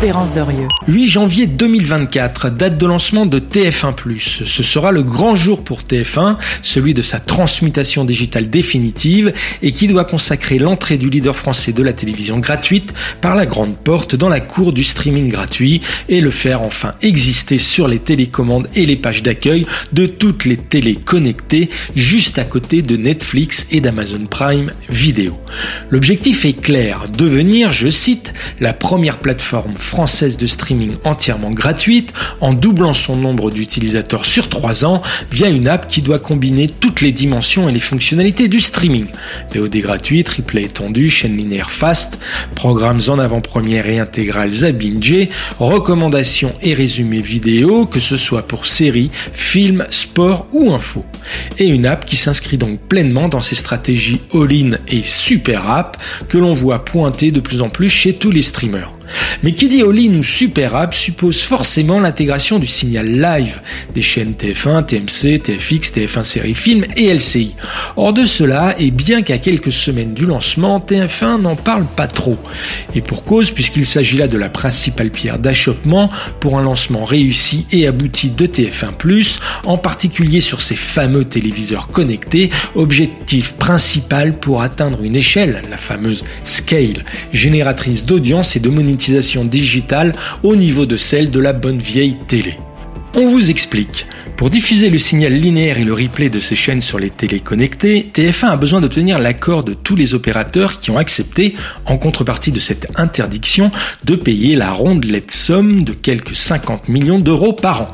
Terence Dorieux. 8 janvier 2024, date de lancement de TF1+. Ce sera le grand jour pour TF1, celui de sa transmutation digitale définitive et qui doit consacrer l'entrée du leader français de la télévision gratuite par la grande porte dans la cour du streaming gratuit et le faire enfin exister sur les télécommandes et les pages d'accueil de toutes les télés connectées juste à côté de Netflix et d'Amazon Prime Video. L'objectif est clair, devenir, je cite, la première plateforme française de streaming entièrement gratuite en doublant son nombre d'utilisateurs sur 3 ans via une app qui doit combiner toutes les dimensions et les fonctionnalités du streaming. VOD gratuit, triplé étendu, chaîne linéaire fast, programmes en avant-première et intégrales à binger, recommandations et résumés vidéo, que ce soit pour séries, films, sport ou info. Et une app qui s'inscrit donc pleinement dans ces stratégies all-in et super app que l'on voit pointer de plus en plus chez tous les streamers. Mais qui dit all-in ou super app suppose forcément l'intégration du signal live des chaînes TF1, TMC, TFX, TF1 série film et LCI. Or de cela, et bien qu'à quelques semaines du lancement, TF1 n'en parle pas trop. Et pour cause, puisqu'il s'agit là de la principale pierre d'achoppement pour un lancement réussi et abouti de TF1+, en particulier sur ces fameux téléviseurs connectés, objectif principal pour atteindre une échelle, la fameuse scale, génératrice d'audience et de monétisation digitale au niveau de celle de la bonne vieille télé. On vous explique. Pour diffuser le signal linéaire et le replay de ces chaînes sur les télés connectées, TF1 a besoin d'obtenir l'accord de tous les opérateurs qui ont accepté, en contrepartie de cette interdiction, de payer la rondelette somme de quelques 50 millions d'euros par an.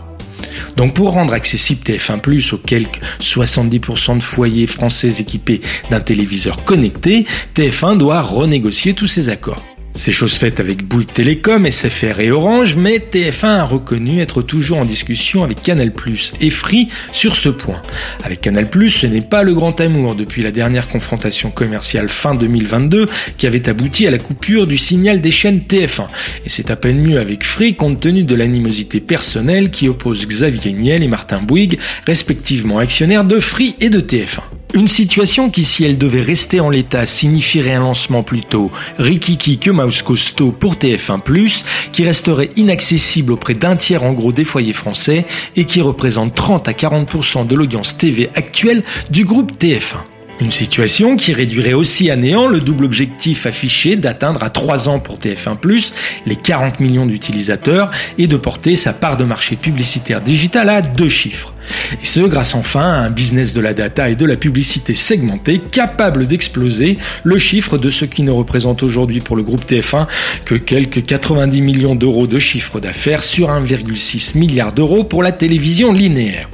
Donc pour rendre accessible TF1+, aux quelques 70% de foyers français équipés d'un téléviseur connecté, TF1 doit renégocier tous ses accords. C'est chose faite avec Bouygues Télécom, SFR et Orange, mais TF1 a reconnu être toujours en discussion avec Canal+, et Free sur ce point. Avec Canal+, ce n'est pas le grand amour depuis la dernière confrontation commerciale fin 2022 qui avait abouti à la coupure du signal des chaînes TF1. Et c'est à peine mieux avec Free compte tenu de l'animosité personnelle qui oppose Xavier Niel et Martin Bouygues, respectivement actionnaires de Free et de TF1. Une situation qui, si elle devait rester en l'état, signifierait un lancement plutôt rikiki que mouse costaud pour TF1+, qui resterait inaccessible auprès d'un tiers en gros des foyers français et qui représente 30 à 40% de l'audience TV actuelle du groupe TF1. Une situation qui réduirait aussi à néant le double objectif affiché d'atteindre à 3 ans pour TF1+, les 40 millions d'utilisateurs, et de porter sa part de marché publicitaire digital à deux chiffres. Et ce, grâce enfin à un business de la data et de la publicité segmentée capable d'exploser le chiffre de ce qui ne représente aujourd'hui pour le groupe TF1 que quelques 90 millions d'euros de chiffre d'affaires sur 1,6 milliard d'euros pour la télévision linéaire.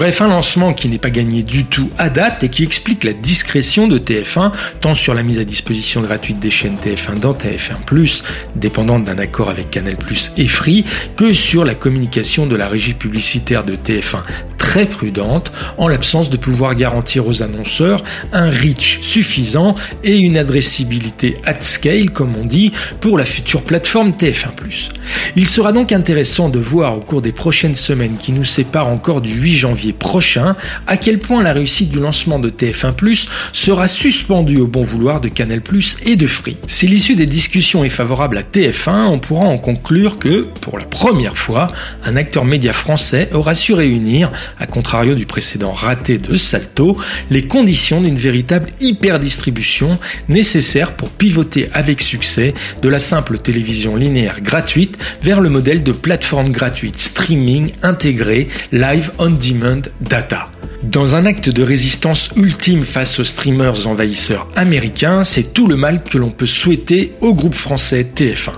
Bref, un lancement qui n'est pas gagné du tout à date et qui explique la discrétion de TF1, tant sur la mise à disposition gratuite des chaînes TF1 dans TF1+, dépendante d'un accord avec Canal+, et Free, que sur la communication de la régie publicitaire de TF1 très prudente en l'absence de pouvoir garantir aux annonceurs un reach suffisant et une adressibilité at scale, comme on dit, pour la future plateforme TF1+. Il sera donc intéressant de voir au cours des prochaines semaines qui nous séparent encore du 8 janvier prochain à quel point la réussite du lancement de TF1+, sera suspendue au bon vouloir de Canal+, et de Free. Si l'issue des discussions est favorable à TF1, on pourra en conclure que, pour la première fois, un acteur média français aura su réunir à contrario du précédent raté de Salto, les conditions d'une véritable hyperdistribution nécessaire pour pivoter avec succès de la simple télévision linéaire gratuite vers le modèle de plateforme gratuite streaming intégré live on demand data. Dans un acte de résistance ultime face aux streamers envahisseurs américains, c'est tout le mal que l'on peut souhaiter au groupe français TF1.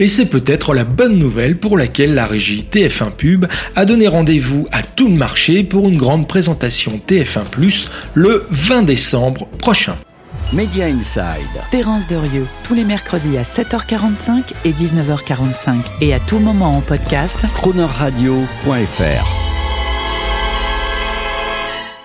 Et c'est peut-être la bonne nouvelle pour laquelle la régie TF1 Pub a donné rendez-vous à tout le marché pour une grande présentation TF1 Plus le 20 décembre prochain. Media Inside. Terence Derieux, tous les mercredis à 7h45 et 19h45 et à tout moment en podcast. Cronerradio.fr